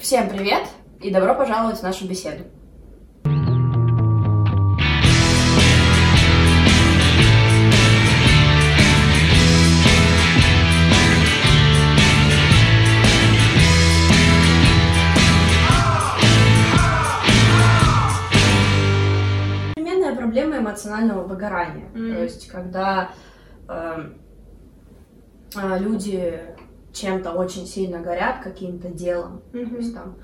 Всем привет и добро пожаловать в нашу беседу. Современная проблема эмоционального выгорания. Мгм. То есть, когда э, э, люди чем-то очень сильно горят, каким-то делом, то есть там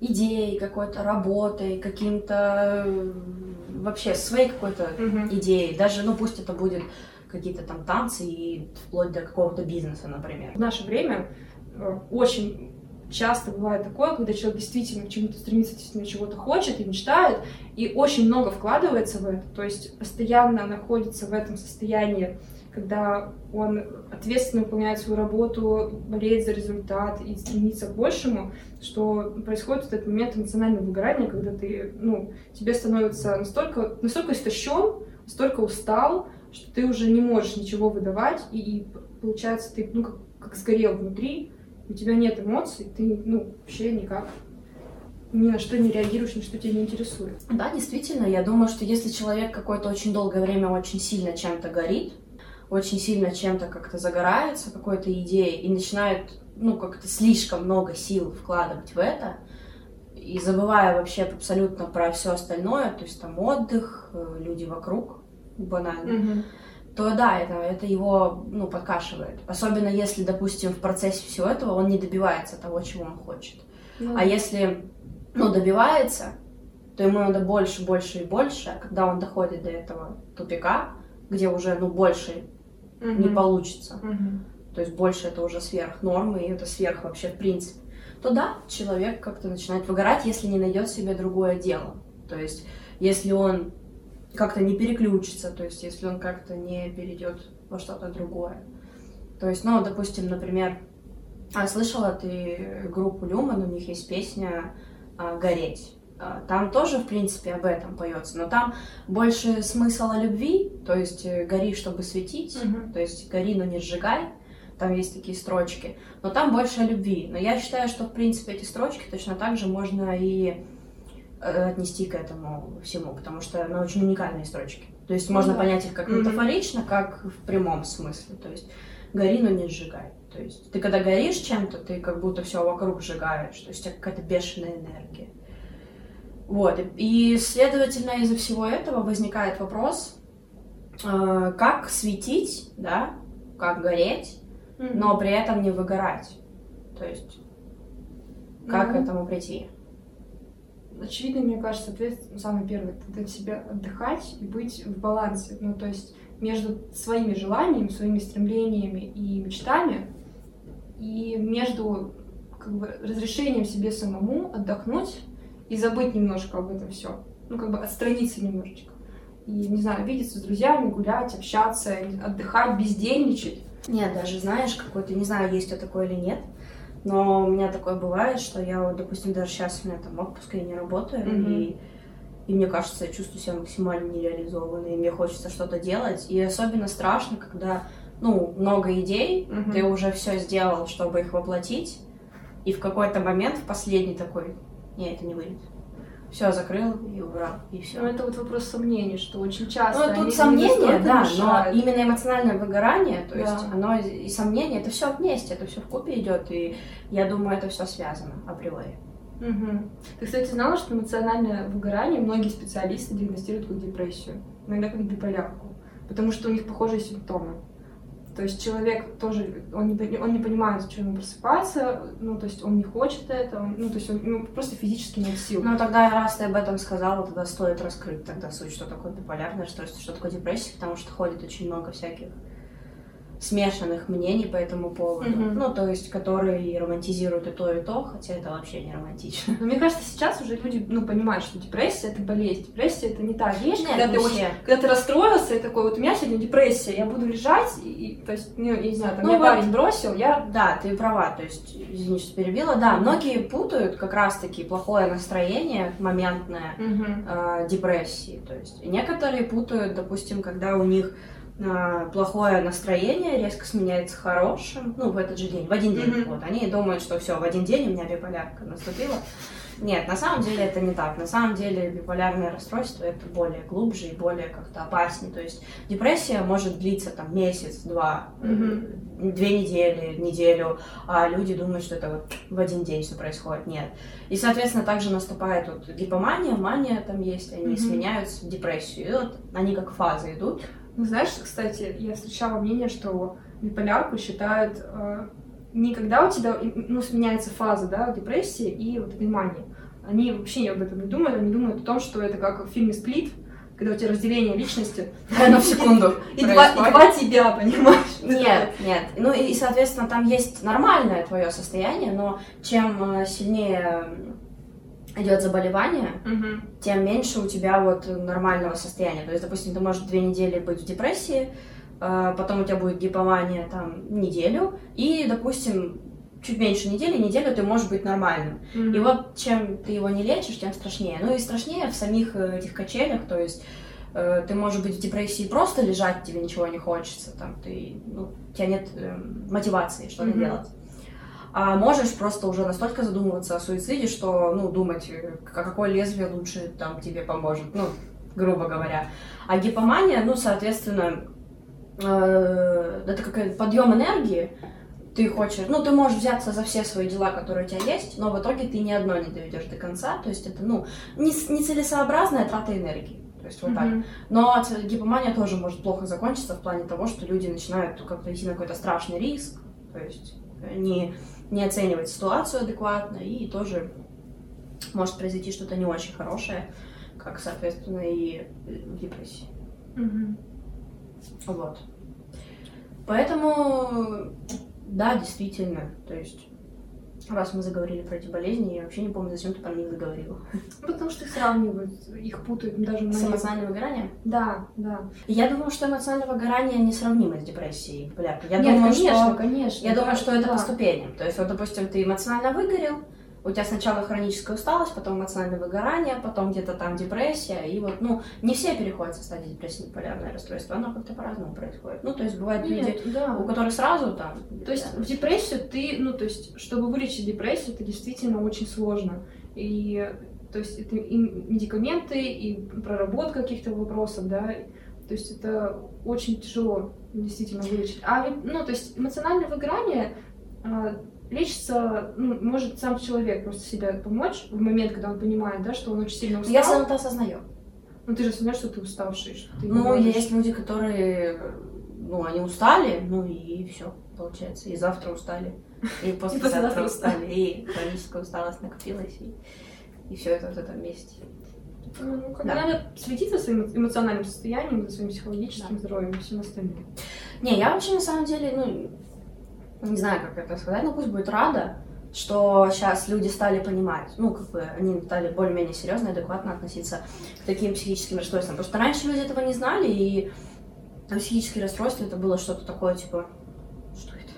идеей какой-то, работой, каким-то э, вообще своей какой-то Мгм. идеей. Даже, ну пусть это будет какие-то там танцы и вплоть до какого-то бизнеса, например. В наше время э, очень часто бывает такое, когда человек действительно к чему-то стремится, действительно чего-то хочет и мечтает, и очень много вкладывается в это, то есть постоянно находится в этом состоянии, когда он ответственно выполняет свою работу, болеет за результат и стремится к большему, что происходит этот момент эмоционального выгорания, когда ты, ну, тебе становится настолько, настолько истощен, настолько устал, что ты уже не можешь ничего выдавать, и, и получается ты, ну, как, как сгорел внутри, у тебя нет эмоций, ты, ну, вообще никак ни на что не реагируешь, ни что тебя не интересует. Да, действительно, я думаю, что если человек какое-то очень долгое время очень сильно чем-то горит, очень сильно чем-то как-то загорается, какой-то идеей, и начинает, ну, как-то слишком много сил вкладывать в это, и забывая вообще абсолютно про все остальное, то есть там отдых, э, люди вокруг, банально, то да, это, это его, ну, подкашивает. Особенно если, допустим, в процессе всего этого он не добивается того, чего он хочет. Ну, А если, ну, добивается, то ему надо больше, больше и больше, а когда он доходит до этого тупика, где уже, ну, больше мгм. не получится, Мгм. то есть больше это уже сверх нормы, и это сверх вообще в принципе, то да, человек как-то начинает выгорать, если не найдет себе другое дело. То есть, если он как-то не переключится, то есть, если он как-то не перейдет во что-то другое. То есть, ну, допустим, например, а, слышала ты группу Люман, у них есть песня а, «Гореть». А, Там тоже, в принципе, об этом поется, но там больше смысл о любви, то есть э, гори, чтобы светить, Мгм. то есть гори, но не сжигай, там есть такие строчки, но там больше о любви. Но я считаю, что, в принципе, эти строчки точно так же можно и э, отнести к этому всему, потому что ну, очень уникальные строчки. То есть Ну можно да. понять их как Мгм. метафорично, как в прямом смысле. То есть гори, но не сжигай. То есть ты когда горишь чем-то, ты как будто все вокруг сжигаешь, то есть у тебя какая-то бешеная энергия. Вот, и, следовательно, из-за всего этого возникает вопрос, э, как светить, да, как гореть, Мгм. но при этом не выгорать. То есть, как Ну, к этому прийти? Очевидно, мне кажется, ответ самый первый — это себе отдыхать и быть в балансе. Ну, то есть между своими желаниями, своими стремлениями и мечтами, и между как бы, разрешением себе самому отдохнуть и забыть немножко об этом все. Ну, как бы отстраниться немножечко. И, не знаю, видеться с друзьями, гулять, общаться, отдыхать, бездельничать. Нет, даже знаешь, какой-то, не знаю, есть это такое или нет, но у меня такое бывает, что я вот, допустим, даже сейчас у меня там отпуск, я не работаю, Мгм. и, и мне кажется, я чувствую себя максимально нереализованной, и мне хочется что-то делать, и особенно страшно, когда, ну, много идей, Мгм. ты уже все сделал, чтобы их воплотить, и в какой-то момент, в последний такой, не, это не выйдет. Все, закрыл и убрал, и все. Ну, это вот вопрос сомнений, что очень часто Ну, тут не сомнения, да, мешают. но именно эмоциональное выгорание, то есть Да. оно и сомнения, это все вместе, это все в купе идет, и я думаю, это все связано априори. Мгм. Ты, кстати, знала, что эмоциональное выгорание многие специалисты диагностируют как депрессию, иногда как биполярку, потому что у них похожие симптомы. То есть человек тоже, он не, он не понимает, зачем ему просыпаться, ну, то есть он не хочет это, он- ну, то есть он ну, просто физически нет сил. Ну, тогда, раз ты об этом сказала, тогда стоит раскрыть тогда суть, что такое биполярное расстройство, что такое депрессия, потому что ходит очень много всяких смешанных мнений по этому поводу. Мгм. Ну, то есть, которые романтизируют и то, и то, хотя это вообще не романтично. Но мне кажется, сейчас уже люди, ну, понимают, что депрессия — это болезнь. Депрессия — это не та вещь, Нет, когда ты очень когда ты расстроился и такой, вот у меня сегодня депрессия, я буду лежать, и, и, то есть, ну, я не знаю, там, Ну меня вот. парень бросил, я... Да, ты права, то есть, извини, что перебила, да, многие путают как раз-таки плохое настроение моментное Мгм. э, депрессии. То есть некоторые путают, допустим, когда у них плохое настроение резко сменяется хорошим, ну, в этот же день, в один день. Мгм. Вот, они думают, что все, в один день у меня биполярка наступила. Нет, на самом деле это не так. На самом деле биполярное расстройство это более глубже и более как-то опаснее. То есть депрессия может длиться там месяц, два, Мгм. э, две недели, неделю, а люди думают, что это вот в один день все происходит. Нет. И, соответственно, также наступает вот гипомания, мания там есть, они Мгм. сменяются в депрессию. И вот они как фазы идут. Ну, знаешь, кстати, я встречала мнение, что биполярку считают э, не когда у тебя ну, сменяется фаза да, депрессии и вот мании. Они вообще об этом не думают, они думают о том, что это как в фильме «Сплит», когда у тебя разделение личности. В секунду И два, и два тебя, понимаешь? Нет, нет. Ну и, и, соответственно, там есть нормальное твое состояние, но чем э, сильнее идет заболевание, Мгм. тем меньше у тебя вот нормального состояния. То есть, допустим, ты можешь две недели быть в депрессии, э, потом у тебя будет гипомания там неделю, и, допустим, чуть меньше недели, неделю ты можешь быть нормальным. Мгм. И вот чем ты его не лечишь, тем страшнее. Ну и страшнее в самих э, этих качелях, то есть э, ты можешь быть в депрессии просто лежать, тебе ничего не хочется, там ты, ну, у тебя нет э, мотивации что-то Мгм. делать. А можешь просто уже настолько задумываться о суициде, что, ну, думать, э, какое лезвие лучше там тебе поможет, ну, грубо говоря. А гипомания, ну, соответственно, э, это какой подъем энергии, ты хочешь, ну, ты можешь взяться за все свои дела, которые у тебя есть, но в итоге ты ни одно не доведешь до конца, то есть это, ну, не- нецелесообразная трата энергии. То есть вот так. Мгм. Но гипомания тоже может плохо закончиться в плане того, что люди начинают как-то идти на какой-то страшный риск, то есть э, не, не оценивать ситуацию адекватно, и тоже может произойти что-то не очень хорошее, как, соответственно, и в депрессии. Мгм. Вот. Поэтому, да, действительно, то есть, раз мы заговорили про эти болезни, я вообще не помню, зачем ты про них заговорила. Потому что их сравнивают, их путают даже на С эмоциональным выгоранием? Да, да. Я думаю, что эмоциональное выгорание несравнимо с депрессией биполяркой. Я Нет, думаю, конечно, что... конечно. Я думаю, что это Да. по ступеням. То есть, вот, допустим, ты эмоционально выгорел, у тебя сначала хроническая усталость, потом эмоциональное выгорание, потом где-то там депрессия, и вот, ну, не все переходят со стадии депрессии на полярное расстройство, оно как-то по-разному происходит. Ну, то есть, бывают люди, Нет, да. у которых сразу там... То есть в депрессию ты, ну, то есть, чтобы вылечить депрессию, это действительно очень сложно. И, то есть, это и медикаменты, и проработка каких-то вопросов, да. То есть, это очень тяжело действительно вылечить. А, ведь, ну, то есть, эмоциональное выгорание а, лечится, ну, может сам человек просто себе помочь в момент, когда он понимает, да, что он очень сильно устал. Если он это осознает. Ну, ты же осознаешь, что ты уставший, что ты Ну, можешь. есть люди, которые, ну, они устали, ну и все, получается. И завтра устали, и послезавтра устали, и хроническая усталость накопилась, и, и все это вот это вместе. Ну, как Да. надо следить за своим эмоциональным состоянием, за своим психологическим здоровьем и всем остальным. Не, я вообще на самом деле, ну, не знаю, как это сказать, но пусть будет рада, что сейчас люди стали понимать, ну, как бы они стали более-менее серьезно и адекватно относиться к таким психическим расстройствам. Потому что раньше люди этого не знали, и психические расстройства это было что-то такое, типа, что это?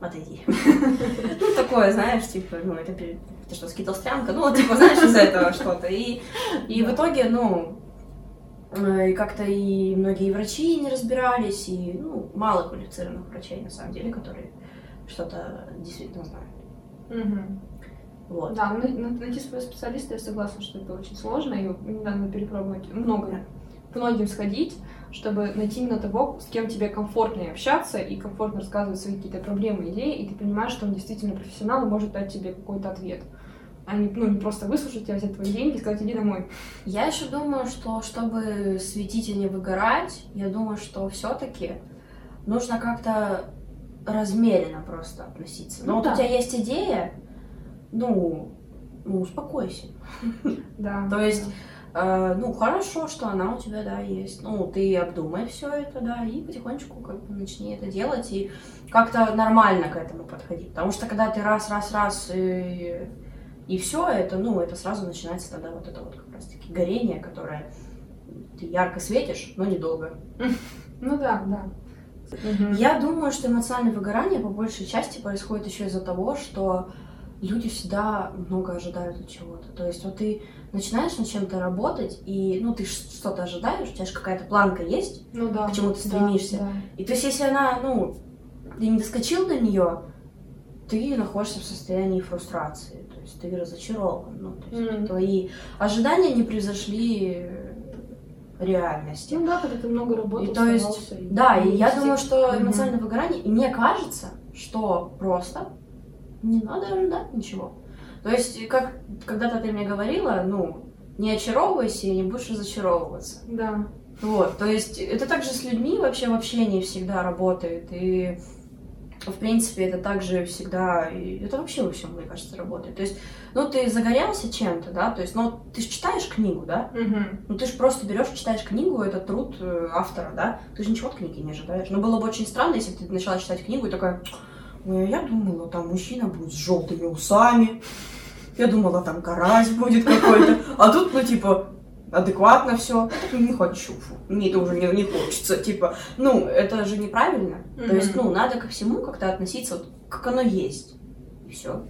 Отойди. Ну, такое, знаешь, типа, ну, это, это что, скитострянка? Ну, типа, знаешь, из этого что-то. И, в итоге, ну, и как-то и многие врачи не разбирались, и, ну, мало квалифицированных врачей, на самом деле, которые что-то действительно знают. Вот. Да, на- на- найти своего специалиста, я согласна, что это очень сложно, и надо перепробовать много, к многим сходить, чтобы найти именно того, с кем тебе комфортнее общаться и комфортно рассказывать свои какие-то проблемы, идеи, и ты понимаешь, что он действительно профессионал и может дать тебе какой-то ответ. А не, ну, не просто выслушать тебя, взять твои деньги и сказать, иди домой. Я еще думаю, что чтобы светить и не выгорать, я думаю, что все-таки нужно как-то размеренно просто относиться. Но Ну вот да. у тебя есть идея, ну, ну, успокойся. Да. То есть, э, ну, хорошо, что она у тебя, да, есть. Ну, ты обдумай все это, да, и потихонечку как бы начни это делать и как-то нормально к этому подходить. Потому что когда ты раз, раз, раз и, и все это, ну, это сразу начинается тогда вот это вот как раз-таки горение, которое ты ярко светишь, но недолго. Ну да, да. Я думаю, что эмоциональное выгорание по большей части происходит еще из-за того, что люди всегда много ожидают от чего-то. То есть вот ты начинаешь над чем-то работать, и, ну, ты что-то ожидаешь, у тебя же какая-то планка есть, Ну да. к чему ты да, стремишься. да. И то есть, если она, ну, ты не доскочил до нее, ты находишься в состоянии фрустрации, есть ты разочарован. Ну, то есть Мгм. твои ожидания не превзошли реальности. Ну да, когда ты много работал, И то есть, и- Да, и я все- думаю, что эмоциональное выгорание, и мне кажется, что просто не надо ожидать ничего. То есть, как когда-то ты мне говорила, ну, не очаровывайся и не будешь разочаровываться. Да. Вот, то есть это также с людьми вообще в общении всегда работает, и в принципе это также всегда, это вообще во всем, мне кажется, работает. То есть, ну, ты загорелся чем-то, да, то есть, ну, ты же читаешь книгу, да, Мгм. ну, ты же просто берешь, читаешь книгу, это труд э, автора, да? Ты же ничего от книги не ожидаешь. Но было бы очень странно, если бы ты начала читать книгу и такая, а я думала, там мужчина будет с желтыми усами. Я думала, там карась будет какой-то. А тут, ну, типа, адекватно все. Не хочу. Мне это уже не, не хочется. Типа, ну, это же неправильно. То есть, ну, надо ко всему как-то относиться, вот, как оно есть. И все.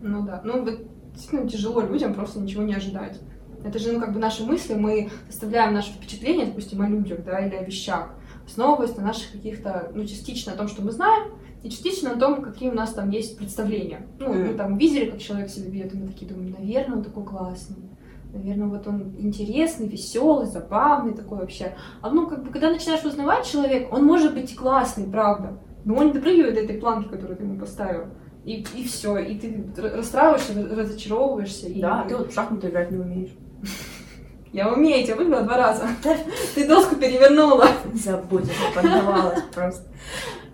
Ну да. Ну, вот действительно тяжело людям просто ничего не ожидать. Это же, ну, как бы наши мысли, мы составляем наши впечатления, допустим, о людях, да, или о вещах, основываясь на наших каких-то, ну, частично о том, что мы знаем, и частично на том, какие у нас там есть представления. Ну, мы Мгм. там видели, как человек себя ведет, и мы такие думаем, наверное, он такой классный. Наверное, вот он интересный, веселый, забавный такой вообще. А ну, как бы, когда начинаешь узнавать человека, он может быть и классный, правда. Но он не допрыгивает до этой планки, которую ты ему поставил. И, и все. И ты расстраиваешься, раз- разочаровываешься. И... Да, ты вот в шахматы играть не умеешь. Я умею, я тебя выиграла два раза. Ты доску перевернула. Забудь, это поддавалась просто.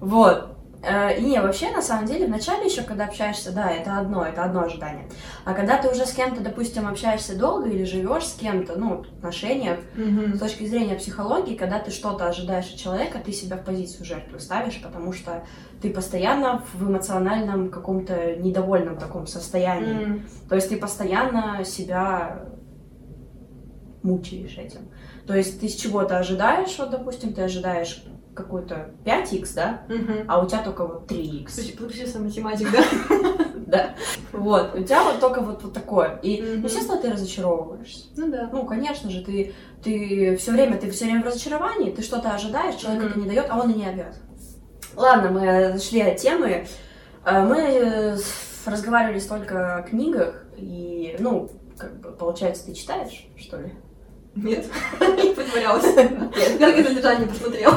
Вот. Э, И не, вообще, на самом деле, вначале еще, когда общаешься, да, это одно, это одно ожидание. А когда ты уже с кем-то, допустим, общаешься долго или живешь с кем-то, ну, в отношениях, с точки зрения психологии, когда ты что-то ожидаешь от человека, ты себя в позицию жертвы ставишь, потому что ты постоянно в эмоциональном каком-то недовольном таком состоянии. М. То есть ты постоянно себя мучаешь этим. То есть ты с чего-то ожидаешь, вот, допустим, ты ожидаешь какой-то 5х, да, Мгм. а у тебя только вот 3х. Слушай, подключился математик, да? Да. Вот, у тебя вот только вот, вот такое. И, ну, естественно, ты разочаровываешься. Ну да. Ну, конечно же, ты, ты все время, ты все время в разочаровании, ты что-то ожидаешь, человек это не дает, а он и не обязан. Ладно, мы зашли от темы. Э, Мы э, разговаривали столько о книгах, и, ну, как бы, получается, ты читаешь, что ли? Нет, не притворялась. Как содержание посмотрел.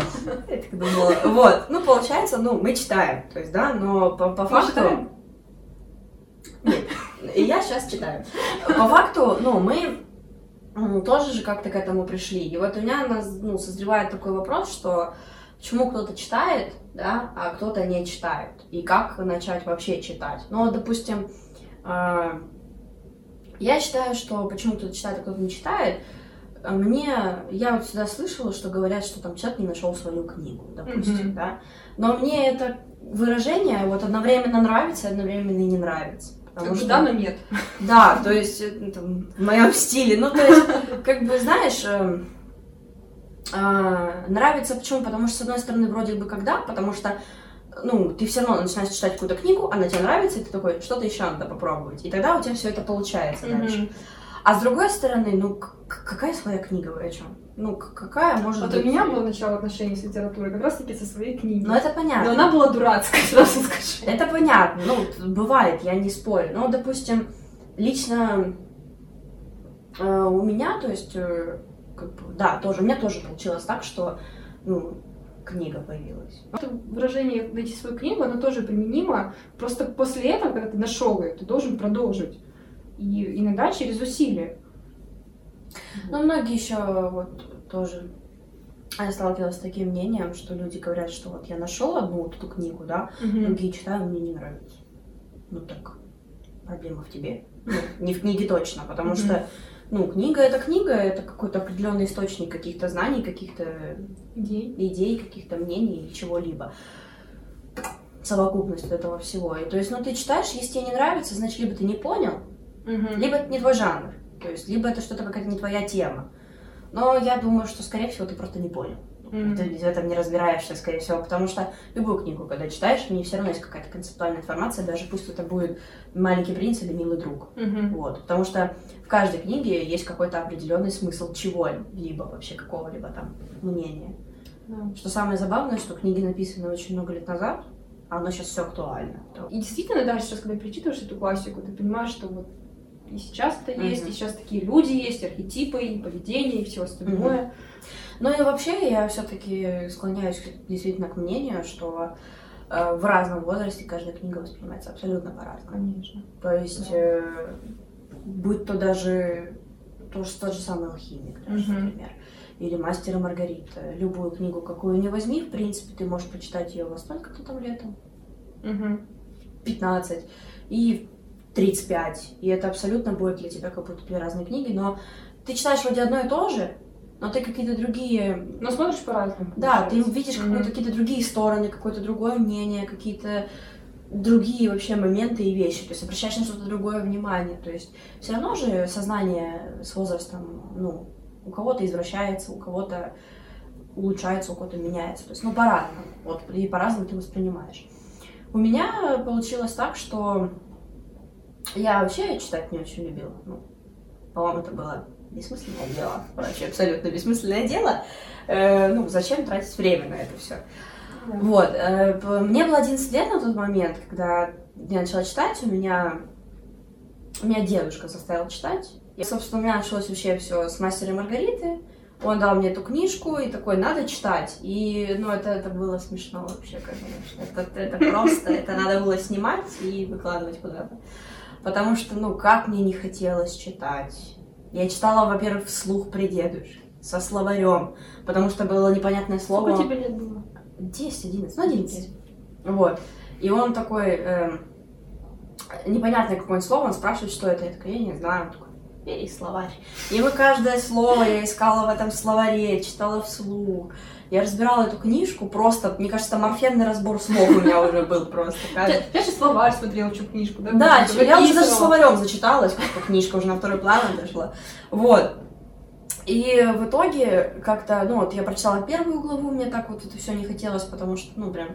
Я так думала. Вот, ну, получается, ну, мы читаем, то есть, да, но по, по факту... Нет, и я сейчас читаю. По факту, ну, мы тоже же как-то к этому пришли. И вот у меня нас, ну, созревает такой вопрос, что почему кто-то читает, да, а кто-то не читает. И как начать вообще читать. Ну, допустим, а, я считаю, что почему кто-то читает, а кто-то не читает, мне, я вот всегда слышала, что говорят, что там человек не нашел свою книгу, допустим, Мгм. да. Но мне это выражение вот одновременно нравится, одновременно и не нравится. Потому Как что, Да, но нет. да, то есть это там в моем стиле. Ну, то есть, как бы, знаешь, эм, а, нравится почему? Потому что, с одной стороны, вроде бы когда, потому что ну, ты все равно начинаешь читать какую-то книгу, она тебе нравится, и ты такой, что-то еще надо попробовать. И тогда у тебя все это получается дальше. А с другой стороны, ну, какая своя книга, о чем? Ну, какая может Вот быть... у меня было начало отношений с литературой как раз таки со своей книги. Ну, это понятно. Но она была дурацкая, сразу скажу. Это понятно, ну, бывает, я не спорю. Но, допустим, лично э, у меня, то есть, э, как бы, да, тоже, у меня тоже получилось так, что, ну, книга появилась. Это выражение «найти свою книгу», оно тоже применимо. Просто после этого, когда ты нашел ее, ты должен продолжить. И иногда через усилия. Но многие еще вот тоже я сталкивалась с таким мнением, что люди говорят, что вот я нашел одну вот эту книгу, да, Мгм. другие читаю, мне не нравится. Ну так, проблема в тебе. Ну, не в книге точно, потому Мгм. что, ну, книга это книга, это какой-то определенный источник каких-то знаний, каких-то Идей. идей, каких-то мнений или чего-либо. Совокупность этого всего. И то есть, ну, ты читаешь, если тебе не нравится, значит, либо ты не понял, Мгм. либо это не твой жанр. То есть, либо это что-то какая-то не твоя тема. Но я думаю, что, скорее всего, ты просто не понял. Мгм. Ты в этом не разбираешься, скорее всего, потому что любую книгу, когда читаешь, в ней все равно есть какая-то концептуальная информация, даже пусть это будет «Маленький принц» или «Милый друг». Мгм. Вот, потому что в каждой книге есть какой-то определенный смысл чего-либо, вообще какого-либо там мнения. Да. Что самое забавное, что книги написаны очень много лет назад, а оно сейчас все актуально. И действительно, даже сейчас, когда перечитываешь эту классику, ты понимаешь, что вот и сейчас это есть, и сейчас такие люди есть, архетипы, и поведение, и все остальное. Ну и вообще я все-таки склоняюсь действительно к мнению, что э, в разном возрасте каждая книга воспринимается абсолютно по-разному. Конечно. То есть, Да. э, будь то даже то, что тот же самый алхимик, даже, Мгм. например, или Мастер и Маргарита. Любую книгу, какую не возьми, в принципе, ты можешь прочитать ее во столько-то там летом, Мгм. 15 и 35. И это абсолютно будет для тебя как будто две разные книги, но ты читаешь вроде одно и то же, но ты какие-то другие Но смотришь по-разному. Да, ты видишь какие-то какие-то другие стороны, какое-то другое мнение, какие-то другие вообще моменты и вещи, то есть обращаешь на что-то другое внимание, то есть все равно же сознание с возрастом, ну, у кого-то извращается, у кого-то улучшается, у кого-то меняется, то есть, ну, по-разному, вот, и по-разному ты воспринимаешь. У меня получилось так, что я вообще читать не очень любила, ну, по-моему, это было бессмысленное дело, вообще абсолютно бессмысленное дело, Э, ну, зачем тратить время на это все? Да. Вот, э, мне было 11 лет на тот момент, когда я начала читать, у меня, у меня дедушка заставил читать. И, собственно, у меня началось вообще все с Мастера Маргариты. Он дал мне эту книжку и такой, надо читать. И, ну, это, это было смешно вообще, конечно. Это, это просто, это надо было снимать и выкладывать куда-то. Потому что, ну, как мне не хотелось читать. Я читала, во-первых, вслух при дедушке, со словарем, потому что было непонятное слово. Сколько тебе лет было? 10, 11, ну 11. Вот. И он такой, эм, непонятное какое-нибудь слово, он спрашивает, что это. Я такая, я не знаю. Он такой, бери словарь. И мы каждое слово я искала в этом словаре, читала вслух. Я разбирала эту книжку просто, мне кажется, там орфенный разбор слов у меня уже был просто. Я, сейчас словарь смотрела, что книжку, да? Да, Что-то я уже даже словарем зачиталась, как книжка уже на второй план дошла. Вот. И в итоге как-то, ну вот я прочитала первую главу, мне так вот это все не хотелось, потому что, ну прям,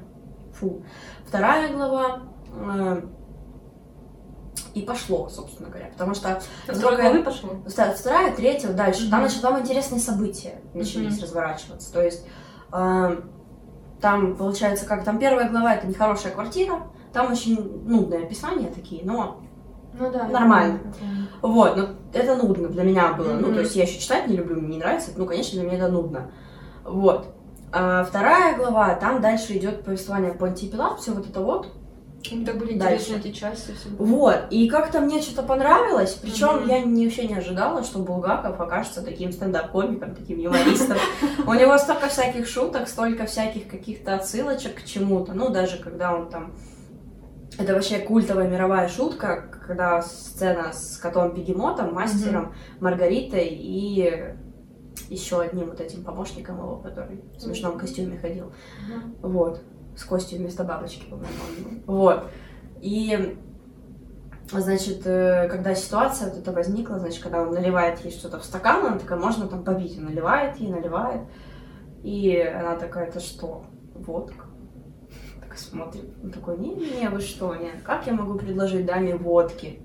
фу. Вторая глава, э, и пошло, собственно говоря, потому что Только- главы пошло. Вторая, вторая, третья, дальше. Там, Мгм. начали, там интересные события начались Мгм. разворачиваться. То есть э, там получается как там первая глава это нехорошая квартира, там очень нудные описания такие, но Ну да. Нормально. помню. вот, но это нудно для меня было. Ну, Мгм. то есть я еще читать не люблю, мне не нравится, ну, конечно, для меня это нудно. Вот. А вторая глава, там дальше идет повествование Понтий Пилат, все вот это вот. Мне так были Дальше. интересны эти части всегда. Вот, и как-то мне что-то понравилось, причем Мгм. я не, вообще не ожидала, что Булгаков окажется таким стендап-комиком, таким юмористом. У него столько всяких шуток, столько всяких каких-то отсылочек к чему-то, ну, даже когда он там... Это вообще культовая мировая шутка, когда сцена с котом Бегемотом, мастером, Маргаритой и еще одним вот этим помощником его, который в смешном костюме ходил. Мгм. Вот. С костью вместо бабочки, по-моему. Вот. И, значит, э, когда ситуация вот эта возникла, значит, когда он наливает ей что-то в стакан, она такая, можно там попить. Он наливает ей, наливает. И она такая, это что? Водка. Так смотрит. Он такой, не-не-не, вы что, нет, как я могу предложить даме водки?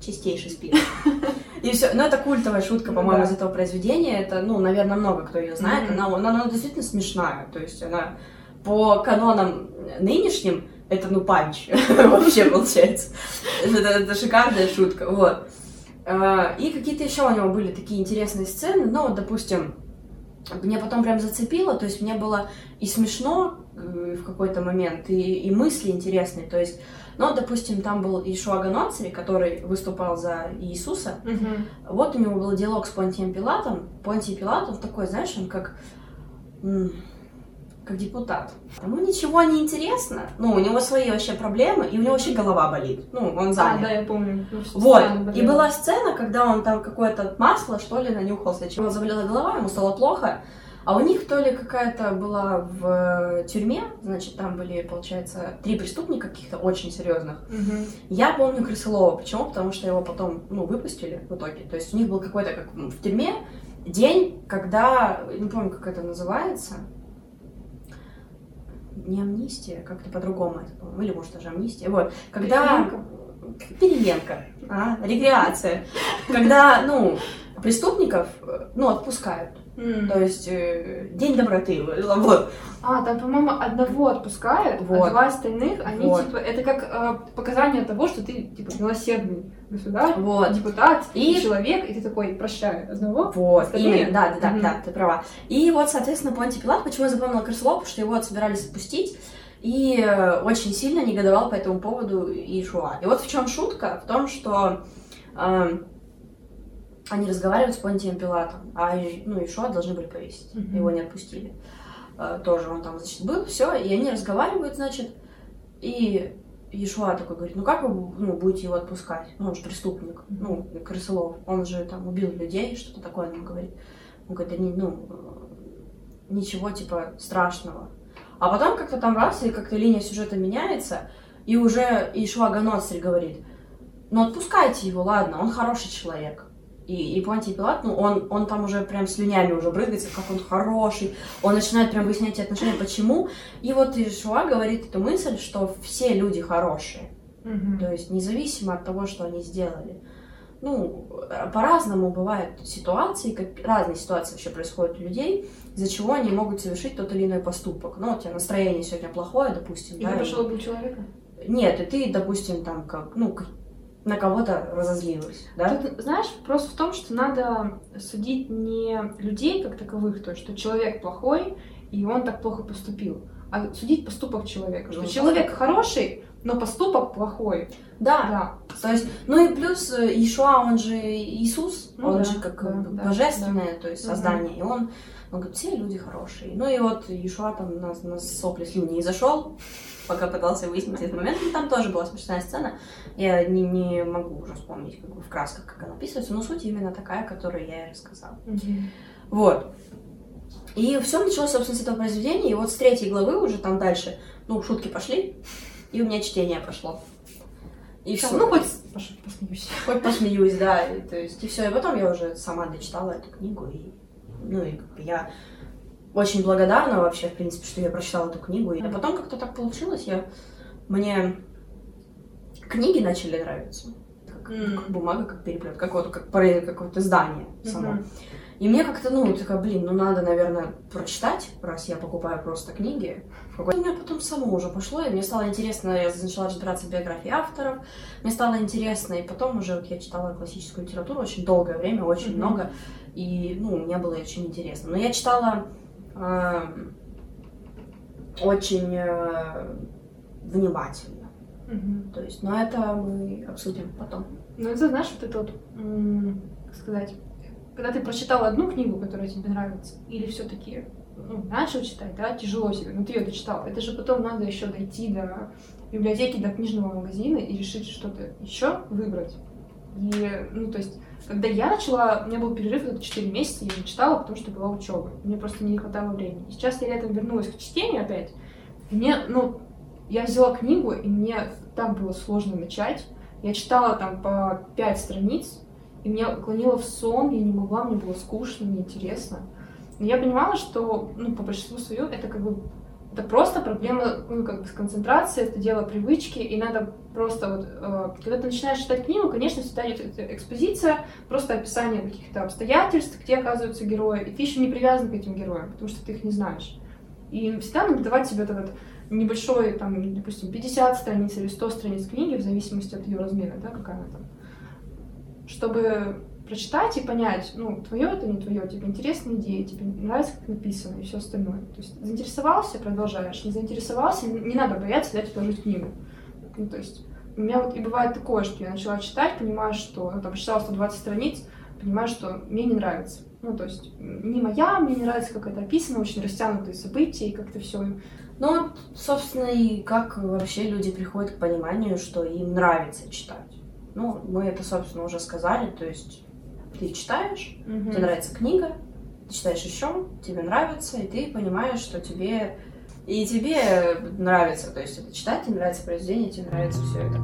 Чистейший спирт. И все. Ну, это культовая шутка, Ну по-моему, из этого произведения. Это, ну, наверное, много кто ее знает. Она, она действительно смешная. То есть она по канонам нынешним это, ну, панч вообще получается. Это, шикарная шутка, вот. А, И какие-то еще у него были такие интересные сцены, ну, вот, допустим, мне потом прям зацепило, то есть мне было и смешно э, в какой-то момент, и, и мысли интересные, то есть, ну, допустим, там был Ишуа Ганоцери, который выступал за Иисуса, Мгм. вот у него был диалог с Понтием Пилатом. Понтий Пилат, он такой, знаешь, он как, как депутат. Ему ничего не интересно. Ну, у него свои вообще проблемы, и у него вообще голова болит. Ну, он А, занят. да, я помню. Ну, Вот, и была сцена, когда он там какое-то масло, что ли, нанюхался, чего заболела голова, ему стало плохо, а у них то ли какая-то была в тюрьме, значит, там были, получается, три преступника каких-то очень серьезных, Мгм. я помню Крысылова. Почему? Потому что его потом, ну, выпустили в итоге. То есть у них был какой-то, как в тюрьме, день, когда, не помню, как это называется, не амнистия, как-то по-другому это, по-моему, или может даже амнистия. Вот, когда... Переменка, а, рекреация. Когда, ну, преступников, ну, отпускают. М. То есть э, день доброты, вот. А, там, по-моему, одного отпускают, Вот. а два остальных, они, Вот. типа, это как э, показание того, что ты, типа, милосердный государь, Вот. депутат, И- человек, и ты такой, прощаю одного. Вот, Остальные? именно, да, да, да, Мгм. да, ты права. И вот, соответственно, Понти Пилат, почему я запомнила потому что его собирались отпустить, и э, очень сильно негодовал по этому поводу Ишуа. И вот в чем шутка? В том, что э, они разговаривают с Понтием Пилатом, а ну, Ишуа должны были повесить, Мгм. его не отпустили. Э, тоже он там, значит, был, все, и они разговаривают, значит, и Ишуа такой говорит, ну как вы ну, будете его отпускать? Ну, он же преступник, ну, крысолов, он же там убил людей, что-то такое он говорит. Он говорит, да не, ну, ничего типа страшного. А потом как-то там раз, и как-то линия сюжета меняется, и уже Ишуа Ганоцрь говорит, ну отпускайте его, ладно, он хороший человек. И, и Понтий Пилат, ну, он, он там уже прям слюнями уже брызгается, как он хороший. Он начинает прям выяснять эти отношения, почему. И вот Ишуа говорит эту мысль, что все люди хорошие. Мгм. То есть независимо от того, что они сделали. Ну, по-разному бывают ситуации, как разные ситуации вообще происходят у людей, из-за чего они могут совершить тот или иной поступок. Ну, у тебя настроение сегодня плохое, допустим, И да, ты пошел убил человека? Нет, и ты, допустим, там, как, ну, на кого-то разозлилась, да? Тут, знаешь, вопрос в том, что надо судить не людей как таковых, то что человек плохой, и он так плохо поступил, а судить поступок человека. Что Ну, человек хороший, но поступок плохой. Да, Да. то есть, ну и плюс э, Иешуа, он же Иисус, Ну он да, же как да, э, да, божественное, то есть создание, и он, он говорит, все люди хорошие. Ну и вот Иешуа там на, на сопли слюни не зашел, пока пытался выяснить этот момент, и там тоже была смешная сцена, я не, не могу уже вспомнить как бы в красках, как она описывается, но суть именно такая, которую я и рассказала. Вот. И все началось, собственно, с этого произведения. И вот с третьей главы уже там дальше, ну, шутки пошли, и у меня чтение пошло. И все. Ну, хоть посмеюсь. Хоть посмеюсь, да. и то есть, и все. И потом я уже сама дочитала эту книгу. И, ну, и как бы я очень благодарна вообще, в принципе, что я прочитала эту книгу. И потом как-то так получилось, я... Мне книги начали нравиться. Как, М. как бумага, как переплет, как вот как про- какое-то здание само. Мгм. И мне как-то, ну, такая, блин, ну надо, наверное, прочитать, раз я покупаю просто книги. У меня потом само уже пошло, и мне стало интересно, я начала разбираться в биографии авторов, мне стало интересно, и потом уже вот я читала классическую литературу очень долгое время, очень Мгм. много, и, ну, мне было очень интересно. Но я читала очень э, внимательно, Мгм. то есть, но это мы обсудим потом. Ну, это, знаешь, вот это вот, как сказать, когда ты прочитал одну книгу, которая тебе нравится, или все-таки ну, начал читать, да, тяжело тебе, но ты ее дочитал, это же потом надо еще дойти до библиотеки, до книжного магазина и решить что-то еще выбрать. И, ну, то есть, когда я начала, у меня был перерыв где-то 4 месяца, я не читала, потому что была учеба. Мне просто не хватало времени. И сейчас я летом вернулась к чтению опять. Мне, ну, я взяла книгу, и мне так было сложно начать. Я читала там по 5 страниц, и меня клонило в сон, я не могла, мне было скучно, неинтересно. Но я понимала, что, ну, по большинству свою, это как бы это просто проблема, ну, как бы с концентрацией, это дело привычки, и надо просто вот, э, когда ты начинаешь читать книгу, конечно, всегда идет экспозиция, просто описание каких-то обстоятельств, где оказываются герои, и ты еще не привязан к этим героям, потому что ты их не знаешь. И всегда надо давать себе этот небольшой, там, допустим, 50 страниц или 100 страниц книги, в зависимости от ее размера, да, какая она там, чтобы прочитать и понять, ну, твое это не твое, тебе интересна идея, тебе нравится, как написано и все остальное. То есть заинтересовался, продолжаешь, не заинтересовался, не надо бояться дать отложить книгу. Ну, то есть у меня вот и бывает такое, что я начала читать, понимаю, что, ну, там, прочитала 120 страниц, понимаю, что мне не нравится. Ну, то есть не моя, мне не нравится, как это описано, очень растянутые события, и как-то все. Ну, собственно, и как вообще люди приходят к пониманию, что им нравится читать. Ну, мы это, собственно, уже сказали, то есть ты читаешь, тебе нравится книга, ты читаешь еще, тебе нравится, и ты понимаешь, что тебе и тебе нравится, то есть это читать, тебе нравится произведение, тебе нравится все это.